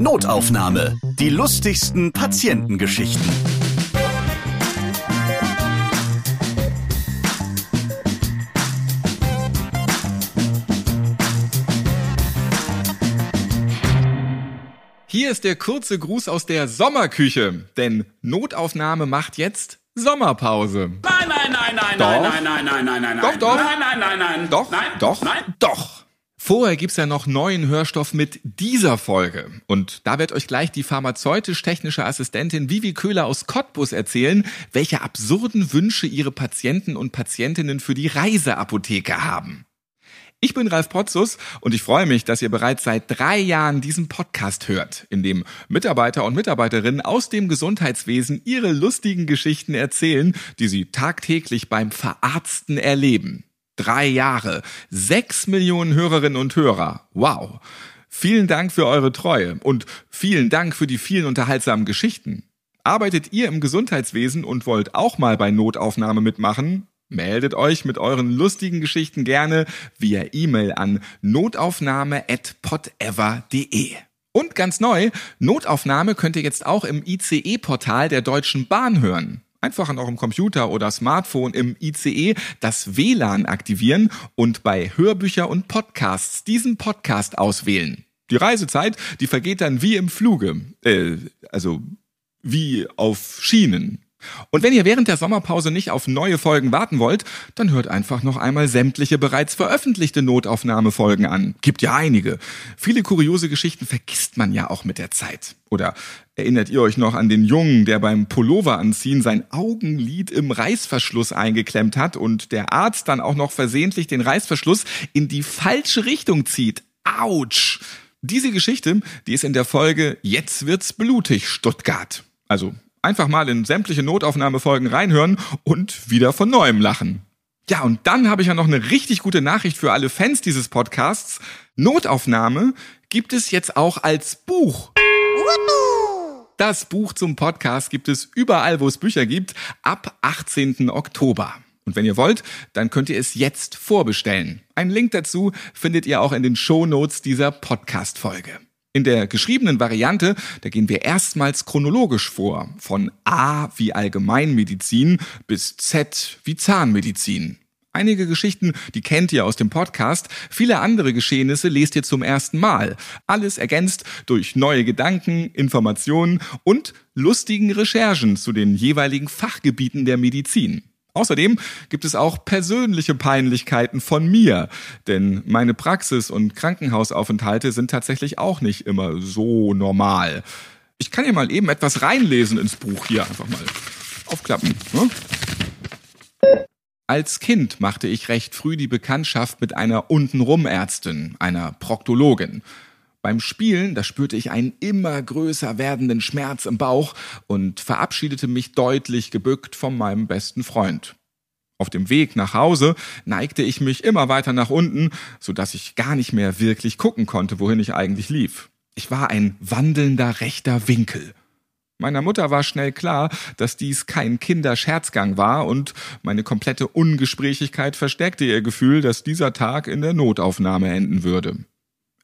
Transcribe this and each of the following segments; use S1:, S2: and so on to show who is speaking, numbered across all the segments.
S1: Notaufnahme. Die lustigsten Patientengeschichten.
S2: Hier ist der kurze Gruß aus der Sommerküche, denn Notaufnahme macht jetzt Sommerpause.
S3: Nein, nein, nein, nein,
S2: Doch.
S3: nein, nein, nein, nein, nein, nein.
S2: Doch, doch.
S3: Nein, nein, nein, nein.
S2: Doch,
S3: nein,
S2: doch,
S3: Nein.
S2: doch. Vorher gibt's ja noch neuen Hörstoff mit dieser Folge. Und da wird euch gleich die pharmazeutisch-technische Assistentin Vivi Köhler aus Cottbus erzählen, welche absurden Wünsche ihre Patienten und Patientinnen für die Reiseapotheke haben. Ich bin Ralf Potzus und ich freue mich, dass ihr bereits seit drei Jahren diesen Podcast hört, in dem Mitarbeiter und Mitarbeiterinnen aus dem Gesundheitswesen ihre lustigen Geschichten erzählen, die sie tagtäglich beim Verarzten erleben. Drei Jahre, sechs Millionen Hörerinnen und Hörer. Wow. Vielen Dank für eure Treue und vielen Dank für die vielen unterhaltsamen Geschichten. Arbeitet ihr im Gesundheitswesen und wollt auch mal bei Notaufnahme mitmachen? Meldet euch mit euren lustigen Geschichten gerne via E-Mail an notaufnahme@podever.de. Und ganz neu, Notaufnahme könnt ihr jetzt auch im ICE-Portal der Deutschen Bahn hören. Einfach an eurem Computer oder Smartphone im ICE das WLAN aktivieren und bei Hörbücher und Podcasts diesen Podcast auswählen. Die Reisezeit, die vergeht dann wie im Fluge, äh, also wie auf Schienen. Und wenn ihr während der Sommerpause nicht auf neue Folgen warten wollt, dann hört einfach noch einmal sämtliche bereits veröffentlichte Notaufnahmefolgen an. Gibt ja einige. Viele kuriose Geschichten vergisst man ja auch mit der Zeit. Oder erinnert ihr euch noch an den Jungen, der beim Pullover anziehen sein Augenlid im Reißverschluss eingeklemmt hat und der Arzt dann auch noch versehentlich den Reißverschluss in die falsche Richtung zieht? Autsch! Diese Geschichte, die ist in der Folge Jetzt wird's blutig Stuttgart. Also einfach mal in sämtliche Notaufnahmefolgen reinhören und wieder von neuem lachen. Ja, und dann habe ich ja noch eine richtig gute Nachricht für alle Fans dieses Podcasts. Notaufnahme gibt es jetzt auch als Buch. Das Buch zum Podcast gibt es überall, wo es Bücher gibt, ab 18. Oktober. Und wenn ihr wollt, dann könnt ihr es jetzt vorbestellen. Einen Link dazu findet ihr auch in den Shownotes dieser Podcast-Folge. In der geschriebenen Variante, da gehen wir erstmals chronologisch vor. Von A wie Allgemeinmedizin bis Z wie Zahnmedizin. Einige Geschichten, die kennt ihr aus dem Podcast. Viele andere Geschehnisse lest ihr zum ersten Mal. Alles ergänzt durch neue Gedanken, Informationen und lustigen Recherchen zu den jeweiligen Fachgebieten der Medizin. Außerdem gibt es auch persönliche Peinlichkeiten von mir, denn meine Praxis und Krankenhausaufenthalte sind tatsächlich auch nicht immer so normal. Ich kann ja mal eben etwas reinlesen ins Buch hier einfach mal aufklappen. Ne? Als Kind machte ich recht früh die Bekanntschaft mit einer Untenrum-Ärztin, einer Proktologin. Beim Spielen, da spürte ich einen immer größer werdenden Schmerz im Bauch und verabschiedete mich deutlich gebückt von meinem besten Freund. Auf dem Weg nach Hause neigte ich mich immer weiter nach unten, so dass ich gar nicht mehr wirklich gucken konnte, wohin ich eigentlich lief. Ich war ein wandelnder rechter Winkel. Meiner Mutter war schnell klar, dass dies kein Kinderscherzgang war und meine komplette Ungesprächigkeit verstärkte ihr Gefühl, dass dieser Tag in der Notaufnahme enden würde.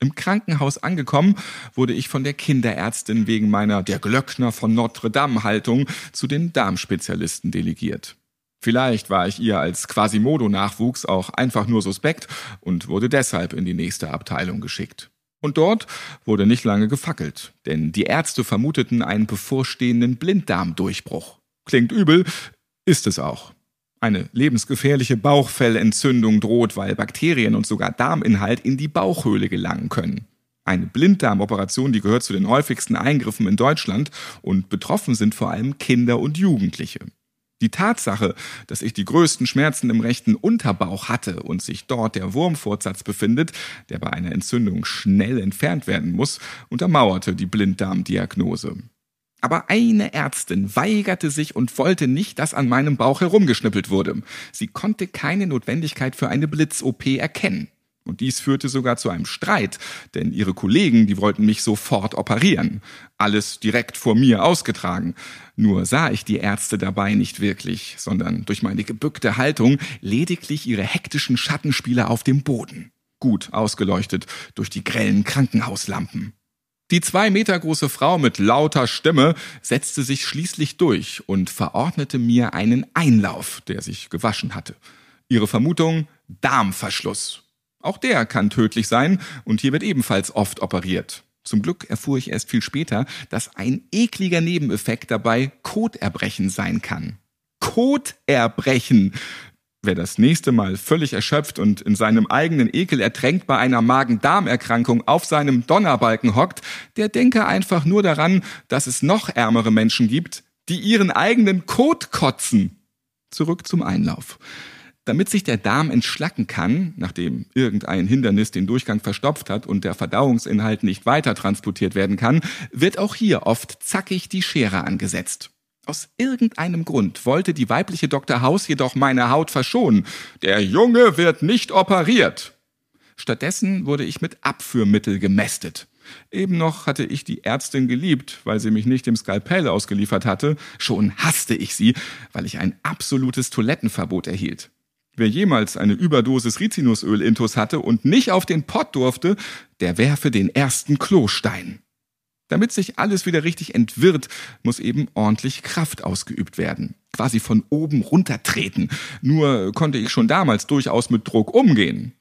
S2: Im Krankenhaus angekommen, wurde ich von der Kinderärztin wegen meiner der Glöckner von Notre Dame Haltung zu den Darmspezialisten delegiert. Vielleicht war ich ihr als Quasimodo-Nachwuchs auch einfach nur suspekt und wurde deshalb in die nächste Abteilung geschickt. Und dort wurde nicht lange gefackelt, denn die Ärzte vermuteten einen bevorstehenden Blinddarmdurchbruch. Klingt übel, ist es auch. Eine lebensgefährliche Bauchfellentzündung droht, weil Bakterien und sogar Darminhalt in die Bauchhöhle gelangen können. Eine Blinddarmoperation, die gehört zu den häufigsten Eingriffen in Deutschland und betroffen sind vor allem Kinder und Jugendliche. Die Tatsache, dass ich die größten Schmerzen im rechten Unterbauch hatte und sich dort der Wurmfortsatz befindet, der bei einer Entzündung schnell entfernt werden muss, untermauerte die Blinddarmdiagnose. Aber eine Ärztin weigerte sich und wollte nicht, dass an meinem Bauch herumgeschnippelt wurde. Sie konnte keine Notwendigkeit für eine Blitz-OP erkennen. Und dies führte sogar zu einem Streit, denn ihre Kollegen, die wollten mich sofort operieren. Alles direkt vor mir ausgetragen. Nur sah ich die Ärzte dabei nicht wirklich, sondern durch meine gebückte Haltung lediglich ihre hektischen Schattenspiele auf dem Boden. Gut ausgeleuchtet durch die grellen Krankenhauslampen. Die zwei Meter große Frau mit lauter Stimme setzte sich schließlich durch und verordnete mir einen Einlauf, der sich gewaschen hatte. Ihre Vermutung Darmverschluss. Auch der kann tödlich sein und hier wird ebenfalls oft operiert. Zum Glück erfuhr ich erst viel später, dass ein ekliger Nebeneffekt dabei Koterbrechen sein kann. Koterbrechen! Wer das nächste Mal völlig erschöpft und in seinem eigenen Ekel ertränkt bei einer Magen-Darm-Erkrankung auf seinem Donnerbalken hockt, der denke einfach nur daran, dass es noch ärmere Menschen gibt, die ihren eigenen Kot kotzen. Zurück zum Einlauf. Damit sich der Darm entschlacken kann, nachdem irgendein Hindernis den Durchgang verstopft hat und der Verdauungsinhalt nicht weiter transportiert werden kann, wird auch hier oft zackig die Schere angesetzt. Aus irgendeinem Grund wollte die weibliche Dr. Haus jedoch meine Haut verschonen. Der Junge wird nicht operiert. Stattdessen wurde ich mit Abführmittel gemästet. Eben noch hatte ich die Ärztin geliebt, weil sie mich nicht dem Skalpell ausgeliefert hatte, schon hasste ich sie, weil ich ein absolutes Toilettenverbot erhielt. Wer jemals eine Überdosis Rizinusöl intus hatte und nicht auf den Pott durfte, der werfe den ersten Klostein. Damit sich alles wieder richtig entwirrt, muss eben ordentlich Kraft ausgeübt werden. Quasi von oben runtertreten. Nur konnte ich schon damals durchaus mit Druck umgehen.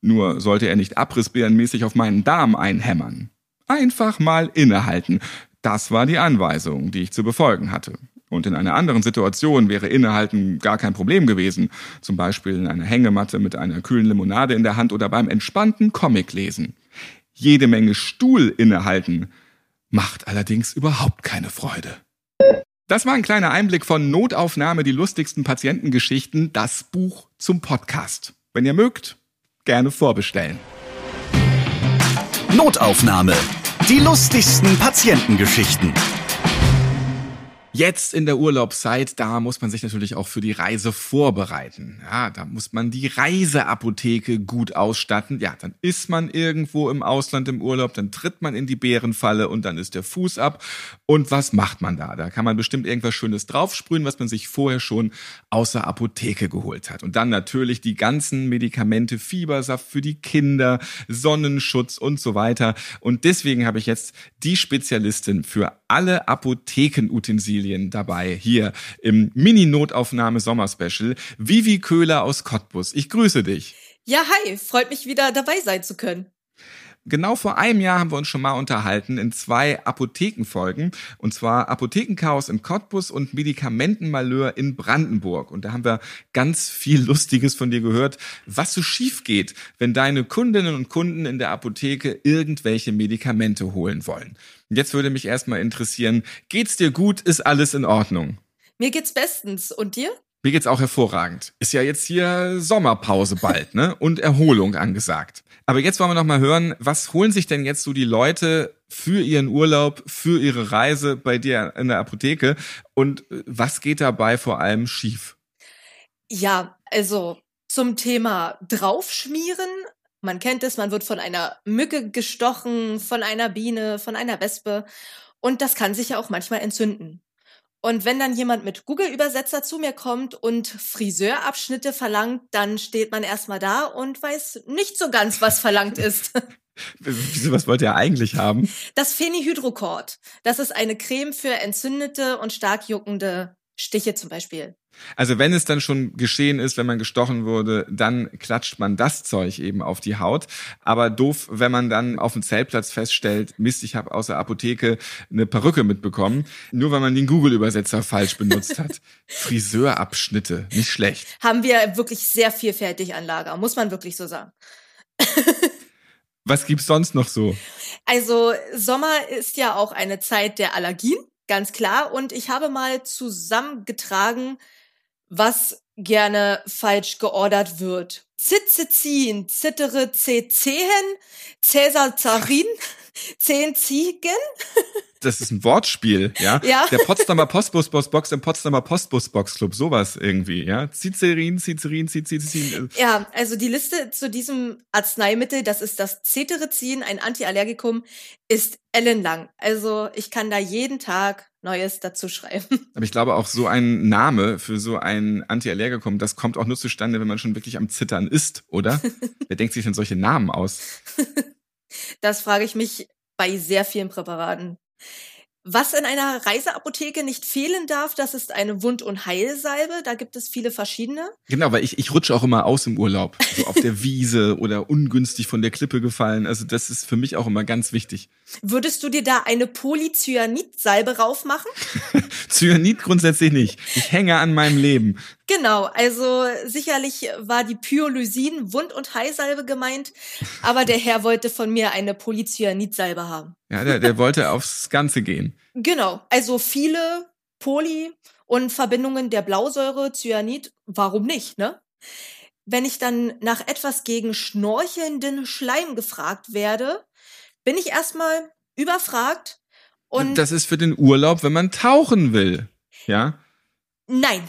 S2: Nur sollte er nicht abrissbärenmäßig auf meinen Darm einhämmern. Einfach mal innehalten. Das war die Anweisung, die ich zu befolgen hatte. Und in einer anderen Situation wäre Innehalten gar kein Problem gewesen. Zum Beispiel in einer Hängematte mit einer kühlen Limonade in der Hand oder beim entspannten Comic lesen. Jede Menge Stuhl innehalten macht allerdings überhaupt keine Freude. Das war ein kleiner Einblick von Notaufnahme, die lustigsten Patientengeschichten, das Buch zum Podcast. Wenn ihr mögt, gerne vorbestellen.
S1: Notaufnahme. Die lustigsten Patientengeschichten.
S2: Jetzt in der Urlaubszeit, da muss man sich natürlich auch für die Reise vorbereiten. Ja, da muss man die Reiseapotheke gut ausstatten. Ja, dann ist man irgendwo im Ausland im Urlaub, dann tritt man in die Bärenfalle und dann ist der Fuß ab. Und was macht man da? Da kann man bestimmt irgendwas Schönes draufsprühen, was man sich vorher schon aus der Apotheke geholt hat. Und dann natürlich die ganzen Medikamente, Fiebersaft für die Kinder, Sonnenschutz und so weiter. Und deswegen habe ich jetzt die Spezialistin für alle Apothekenutensilien dabei hier im Mini-Notaufnahme-Sommerspecial. Vivi Köhler aus Cottbus. Ich grüße dich.
S4: Ja, hi, freut mich wieder dabei sein zu können.
S2: Genau vor einem Jahr haben wir uns schon mal unterhalten in zwei Apothekenfolgen. Und zwar Apothekenchaos in Cottbus und Medikamentenmalheur in Brandenburg. Und da haben wir ganz viel Lustiges von dir gehört, was so schief geht, wenn deine Kundinnen und Kunden in der Apotheke irgendwelche Medikamente holen wollen. Jetzt würde mich erstmal interessieren, geht's dir gut? Ist alles in Ordnung?
S4: Mir geht's bestens. Und dir?
S2: Mir geht's auch hervorragend. Ist ja jetzt hier Sommerpause bald, ne? Und Erholung angesagt. Aber jetzt wollen wir noch mal hören, was holen sich denn jetzt so die Leute für ihren Urlaub, für ihre Reise bei dir in der Apotheke und äh, was geht dabei vor allem schief?
S4: Ja, also zum Thema draufschmieren. Man kennt es, man wird von einer Mücke gestochen, von einer Biene, von einer Wespe. Und das kann sich ja auch manchmal entzünden. Und wenn dann jemand mit Google-Übersetzer zu mir kommt und Friseurabschnitte verlangt, dann steht man erstmal da und weiß nicht so ganz, was verlangt ist.
S2: Wieso, was wollt ihr eigentlich haben?
S4: Das Phenihydrocort. Das ist eine Creme für entzündete und stark juckende Stiche zum Beispiel.
S2: Also wenn es dann schon geschehen ist, wenn man gestochen wurde, dann klatscht man das Zeug eben auf die Haut. Aber doof, wenn man dann auf dem Zeltplatz feststellt, Mist, ich habe aus der Apotheke eine Perücke mitbekommen, nur weil man den Google-Übersetzer falsch benutzt hat. Friseurabschnitte, nicht schlecht.
S4: Haben wir wirklich sehr vielfältig an Lager, muss man wirklich so sagen.
S2: Was gibt's sonst noch so?
S4: Also Sommer ist ja auch eine Zeit der Allergien, ganz klar. Und ich habe mal zusammengetragen, was gerne falsch geordert wird. Zizizin, Zittere, Zehen, Cäsarzarin, Zehn Ziegen.
S2: Das ist ein Wortspiel, ja?
S4: Ja.
S2: Der Potsdamer Postbus-Box im Potsdamer Postbus-Box-Club, sowas irgendwie, ja? Cicerin, Cicerin, Cicerin.
S4: Ja, also die Liste zu diesem Arzneimittel, das ist das Cetirizin, ein Antiallergikum, ist ellenlang. Also ich kann da jeden Tag Neues dazu schreiben.
S2: Aber ich glaube auch so ein Name für so ein Antiallergikum, das kommt auch nur zustande, wenn man schon wirklich am Zittern ist, oder? Wer denkt sich denn solche Namen aus?
S4: Das frage ich mich bei sehr vielen Präparaten. Was in einer Reiseapotheke nicht fehlen darf, das ist eine Wund- und Heilsalbe. Da gibt es viele verschiedene.
S2: Genau, weil ich, ich rutsche auch immer aus im Urlaub. So auf der Wiese oder ungünstig von der Klippe gefallen. Also das ist für mich auch immer ganz wichtig.
S4: Würdest du dir da eine Polycyanid-Salbe raufmachen?
S2: Cyanid grundsätzlich nicht. Ich hänge an meinem Leben.
S4: Genau, also sicherlich war die Pyolysin Wund- und Heilsalbe gemeint, aber der Herr wollte von mir eine Polycyanid-Salbe haben.
S2: Ja, der, der wollte aufs Ganze gehen.
S4: Genau, also viele Poly und Verbindungen der Blausäure, Cyanid, warum nicht, ne? Wenn ich dann nach etwas gegen schnorchelnden Schleim gefragt werde, bin ich erstmal überfragt und
S2: das ist für den Urlaub, wenn man tauchen will. Ja?
S4: nein.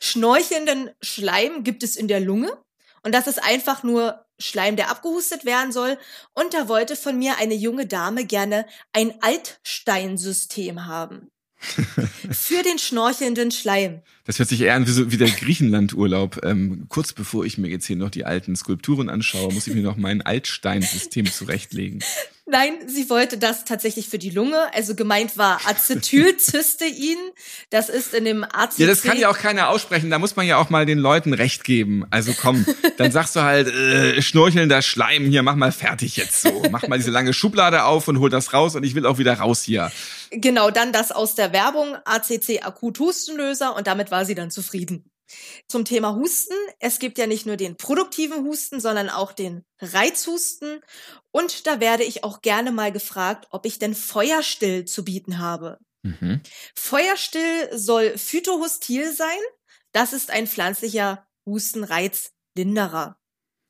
S4: Schnorchelnden Schleim gibt es in der Lunge und das ist einfach nur Schleim, der abgehustet werden soll. Und da wollte von mir eine junge Dame gerne ein Altsteinsystem haben. Für den schnorchelnden Schleim.
S2: Das hört sich eher an wie, so, wie der Griechenland-Urlaub. Ähm, kurz bevor ich mir jetzt hier noch die alten Skulpturen anschaue, muss ich mir noch mein Altsteinsystem zurechtlegen.
S4: Nein, sie wollte das tatsächlich für die Lunge. Also gemeint war Acetylcystein. Das ist in dem ACC.
S2: Ja, das kann ja auch keiner aussprechen. Da muss man ja auch mal den Leuten recht geben. Also komm, dann sagst du halt, äh, schnorchelnder Schleim, hier, mach mal fertig jetzt so. Mach mal diese lange Schublade auf und hol das raus und ich will auch wieder raus hier.
S4: Genau, dann das aus der Werbung, ACC Akut Hustenlöser und damit war sie dann zufrieden. Zum Thema Husten. Es gibt ja nicht nur den produktiven Husten, sondern auch den Reizhusten. Und da werde ich auch gerne mal gefragt, ob ich denn Feuerstill zu bieten habe.
S2: Mhm.
S4: Feuerstill soll Phytohostil sein. Das ist ein pflanzlicher Hustenreizlinderer.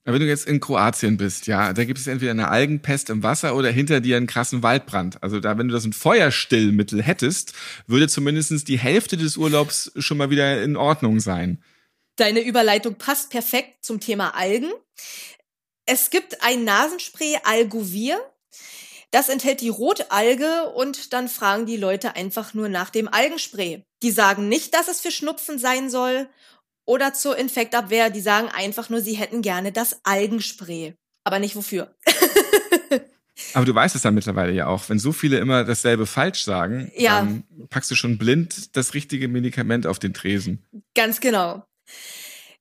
S2: Wenn du jetzt in Kroatien bist, ja, da gibt es entweder eine Algenpest im Wasser oder hinter dir einen krassen Waldbrand. Also da, wenn du das ein Feuerstillmittel hättest, würde zumindestens die Hälfte des Urlaubs schon mal wieder in Ordnung sein.
S4: Deine Überleitung passt perfekt zum Thema Algen. Es gibt ein Nasenspray Algovir. Das enthält die Rotalge und dann fragen die Leute einfach nur nach dem Algenspray. Die sagen nicht, dass es für Schnupfen sein soll oder zur Infektabwehr. Die sagen einfach nur, sie hätten gerne das Algenspray. Aber nicht wofür.
S2: Aber du weißt es dann mittlerweile ja auch, wenn so viele immer dasselbe falsch sagen,
S4: Ja.
S2: dann packst du schon blind das richtige Medikament auf den Tresen.
S4: Ganz genau.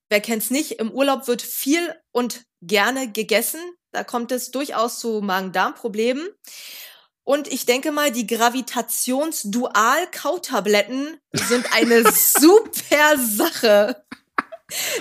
S4: Wer kennt's nicht? Im Urlaub wird viel und gerne gegessen. Da kommt es durchaus zu Magen-Darm-Problemen. Und ich denke mal, die Gravitationsdual-Kautabletten sind eine super Sache.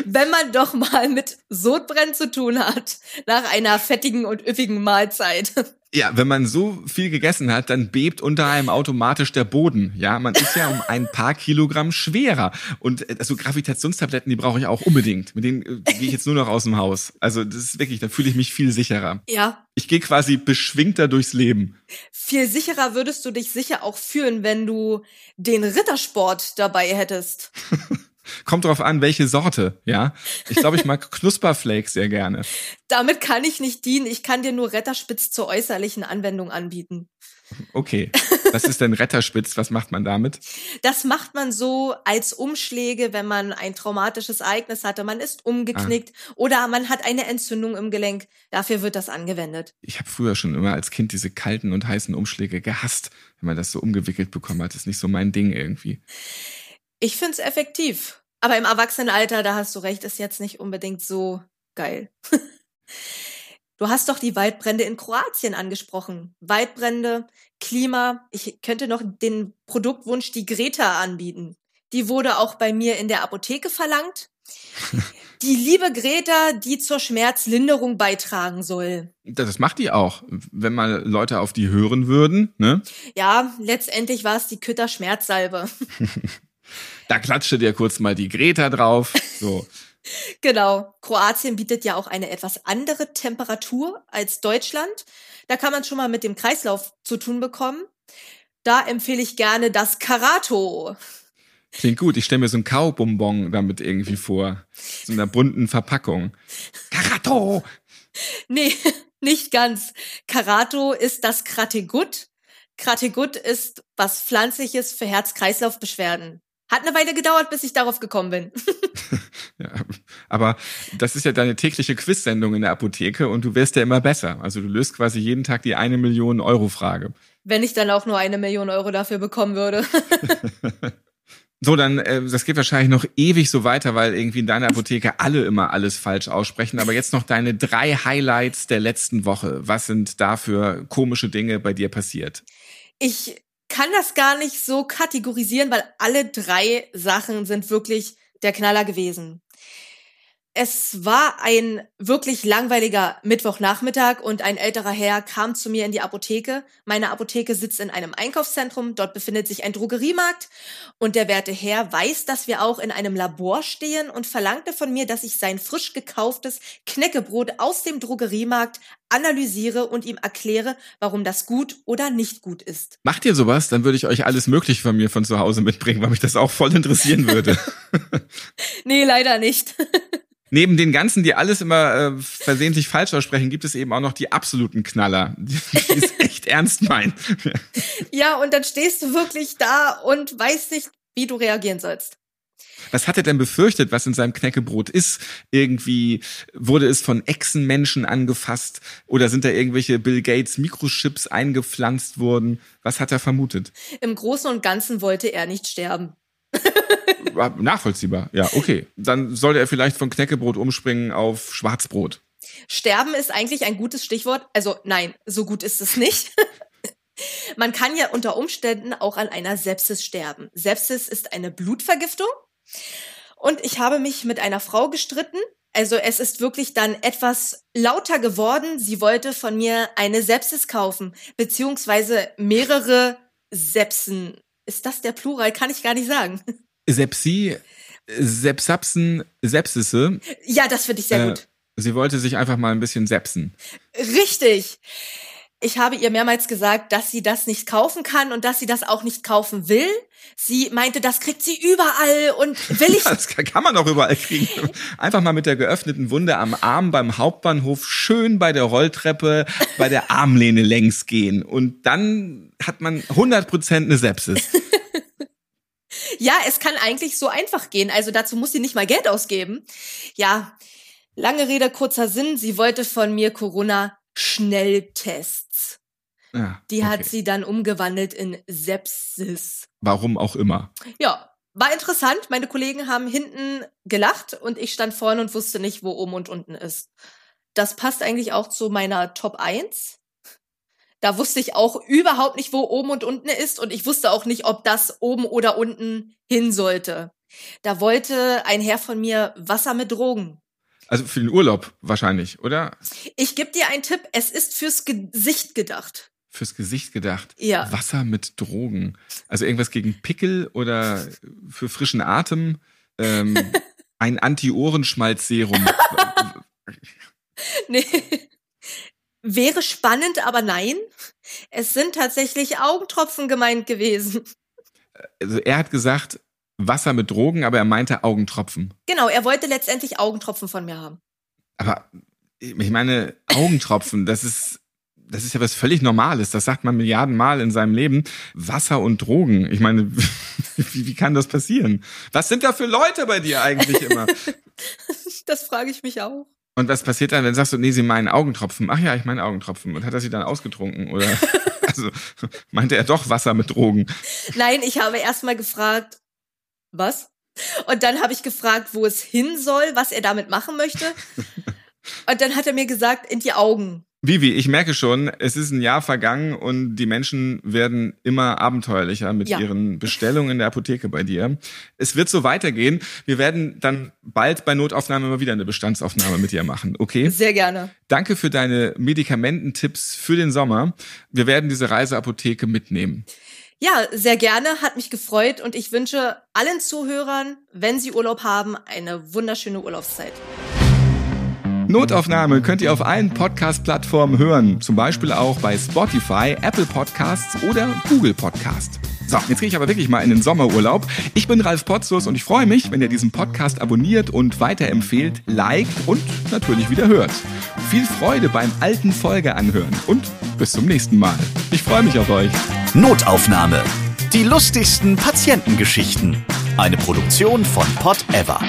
S4: Wenn man doch mal mit Sodbrennen zu tun hat, nach einer fettigen und üppigen Mahlzeit.
S2: Ja, wenn man so viel gegessen hat, dann bebt unter einem automatisch der Boden. Ja, man ist ja um ein paar Kilogramm schwerer. Und äh, also Gravitationstabletten, die brauche ich auch unbedingt. Mit denen äh, gehe ich jetzt nur noch aus dem Haus. Also das ist wirklich, da fühle ich mich viel sicherer.
S4: Ja,
S2: Ich gehe quasi beschwingter durchs Leben.
S4: viel sicherer würdest du dich sicher auch fühlen, wenn du den Rittersport dabei hättest.
S2: Kommt drauf an, welche Sorte, ja. Ich glaube, ich mag Knusperflakes sehr gerne.
S4: Damit kann ich nicht dienen. Ich kann dir nur Retterspitz zur äußerlichen Anwendung anbieten.
S2: Okay. Was ist denn Retterspitz? Was macht man damit?
S4: Das macht man so als Umschläge, wenn man ein traumatisches Ereignis hatte. Man ist umgeknickt oder man hat eine Entzündung im Gelenk. Dafür wird das angewendet.
S2: Ich habe früher schon immer als Kind diese kalten und heißen Umschläge gehasst, wenn man das so umgewickelt bekommen hat. Das ist nicht so mein Ding irgendwie.
S4: Ich find's effektiv. Aber im Erwachsenenalter, da hast du recht, ist jetzt nicht unbedingt so geil. Du hast doch die Waldbrände in Kroatien angesprochen. Waldbrände, Klima. Ich könnte noch den Produktwunsch die Greta anbieten. Die wurde auch bei mir in der Apotheke verlangt. Die liebe Greta, die zur Schmerzlinderung beitragen soll.
S2: Das macht die auch, wenn mal Leute auf die hören würden, ne?
S4: Ja, letztendlich war es die Kütter Schmerzsalbe.
S2: Da klatschte dir kurz mal die Greta drauf. So.
S4: Genau. Kroatien bietet ja auch eine etwas andere Temperatur als Deutschland. Da kann man schon mal mit dem Kreislauf zu tun bekommen. Da empfehle ich gerne das Karato.
S2: Klingt gut. Ich stelle mir so ein Kaubonbon damit irgendwie vor. So einer bunten Verpackung. Karato!
S4: Nee, nicht ganz. Karato ist das Krategut. Krategut ist was Pflanzliches für Herz-Kreislauf-Beschwerden. Hat eine Weile gedauert, bis ich darauf gekommen bin.
S2: Ja, aber das ist ja deine tägliche Quizsendung in der Apotheke und du wirst ja immer besser. Also du löst quasi jeden Tag die eine Million Euro Frage.
S4: Wenn ich dann auch nur eine Million Euro dafür bekommen würde.
S2: So, dann, äh, das geht wahrscheinlich noch ewig so weiter, weil irgendwie in deiner Apotheke alle immer alles falsch aussprechen. Aber jetzt noch deine drei Highlights der letzten Woche. Was sind da für komische Dinge bei dir passiert?
S4: Ich kann das gar nicht so kategorisieren, weil alle drei Sachen sind wirklich der Knaller gewesen. Es war ein wirklich langweiliger Mittwochnachmittag und ein älterer Herr kam zu mir in die Apotheke. Meine Apotheke sitzt in einem Einkaufszentrum, dort befindet sich ein Drogeriemarkt und der werte Herr weiß, dass wir auch in einem Labor stehen und verlangte von mir, dass ich sein frisch gekauftes Knäckebrot aus dem Drogeriemarkt analysiere und ihm erkläre, warum das gut oder nicht gut ist.
S2: Macht ihr sowas? Dann würde ich euch alles Mögliche von mir von zu Hause mitbringen, weil mich das auch voll interessieren würde.
S4: Nee, leider nicht.
S2: Neben den ganzen, die alles immer äh, versehentlich falsch aussprechen, gibt es eben auch noch die absoluten Knaller, die, es echt ernst meinen.
S4: ja, und dann stehst du wirklich da und weißt nicht, wie du reagieren sollst.
S2: Was hat er denn befürchtet, was in seinem Knäckebrot ist? Irgendwie wurde es von Echsenmenschen angefasst oder sind da irgendwelche Bill Gates Mikrochips eingepflanzt worden? Was hat er vermutet?
S4: Im Großen und Ganzen wollte er nicht sterben.
S2: Nachvollziehbar, ja, okay. Dann sollte er vielleicht von Knäckebrot umspringen auf Schwarzbrot.
S4: Sterben ist eigentlich ein gutes Stichwort. Also nein, so gut ist es nicht. Man kann ja unter Umständen auch an einer Sepsis sterben. Sepsis ist eine Blutvergiftung. Und ich habe mich mit einer Frau gestritten. Also es ist wirklich dann etwas lauter geworden. Sie wollte von mir eine Sepsis kaufen, beziehungsweise mehrere Sepsen. Ist das der Plural? Kann ich gar nicht sagen.
S2: Sepsi, Sepsapsen, Sepsisse.
S4: Ja, das finde ich sehr
S2: Äh,
S4: gut.
S2: Sie wollte sich einfach mal ein bisschen sepsen.
S4: Richtig. Ich habe ihr mehrmals gesagt, dass sie das nicht kaufen kann und dass sie das auch nicht kaufen will. Sie meinte, das kriegt sie überall und will ich.
S2: Das kann man auch überall kriegen. Einfach mal mit der geöffneten Wunde am Arm beim Hauptbahnhof schön bei der Rolltreppe bei der Armlehne längs gehen. Und dann hat man 100% eine Sepsis.
S4: ja, es kann eigentlich so einfach gehen. Also dazu muss sie nicht mal Geld ausgeben. Ja, lange Rede, kurzer Sinn. Sie wollte von mir Corona-Schnelltests.
S2: Ja,
S4: Die hat
S2: okay.
S4: sie dann umgewandelt in Sepsis.
S2: Warum auch immer.
S4: Ja, war interessant. Meine Kollegen haben hinten gelacht und ich stand vorne und wusste nicht, wo oben und unten ist. Das passt eigentlich auch zu meiner Top 1. Da wusste ich auch überhaupt nicht, wo oben und unten ist und ich wusste auch nicht, ob das oben oder unten hin sollte. Da wollte ein Herr von mir Wasser mit Drogen.
S2: Also für den Urlaub wahrscheinlich, oder?
S4: Ich gebe dir einen Tipp, es ist fürs Gesicht gedacht.
S2: Fürs Gesicht gedacht.
S4: Ja.
S2: Wasser mit Drogen. Also irgendwas gegen Pickel oder für frischen Atem. Ähm, ein Anti-Ohrenschmalz-Serum.
S4: Nee. Wäre spannend, aber nein. Es sind tatsächlich Augentropfen gemeint gewesen.
S2: Also er hat gesagt, Wasser mit Drogen, aber er meinte Augentropfen.
S4: Genau, er wollte letztendlich Augentropfen von mir haben.
S2: Aber ich meine, Augentropfen, das ist, das ist ja was völlig Normales. Das sagt man Milliarden Mal in seinem Leben. Wasser und Drogen. Ich meine, wie, wie kann das passieren? Was sind da für Leute bei dir eigentlich immer?
S4: Das frage ich mich auch.
S2: Und was passiert dann, wenn sagst du, nee, sie meinen Augentropfen? Ach ja, ich meine Augentropfen. Und hat er sie dann ausgetrunken? Oder also meinte er doch Wasser mit Drogen?
S4: Nein, ich habe erstmal gefragt, was? Und dann habe ich gefragt, wo es hin soll, was er damit machen möchte. Und dann hat er mir gesagt, in die Augen.
S2: Vivi, ich merke schon, es ist ein Jahr vergangen und die Menschen werden immer abenteuerlicher mit
S4: Ja.
S2: ihren Bestellungen in der Apotheke bei dir. Es wird so weitergehen. Wir werden dann bald bei Notaufnahme immer wieder eine Bestandsaufnahme mit dir machen, okay?
S4: Sehr gerne.
S2: Danke für deine Medikamententipps für den Sommer. Wir werden diese Reiseapotheke mitnehmen.
S4: Ja, sehr gerne, hat mich gefreut und ich wünsche allen Zuhörern, wenn sie Urlaub haben, eine wunderschöne Urlaubszeit.
S2: Notaufnahme könnt ihr auf allen Podcast-Plattformen hören, zum Beispiel auch bei Spotify, Apple Podcasts oder Google Podcast. So, jetzt gehe ich aber wirklich mal in den Sommerurlaub. Ich bin Ralf Potzus und ich freue mich, wenn ihr diesen Podcast abonniert und weiterempfehlt, liked und natürlich wieder hört. Viel Freude beim alten Folge anhören und bis zum nächsten Mal. Ich freue mich auf euch.
S1: Notaufnahme. Die lustigsten Patientengeschichten. Eine Produktion von Pot Ever.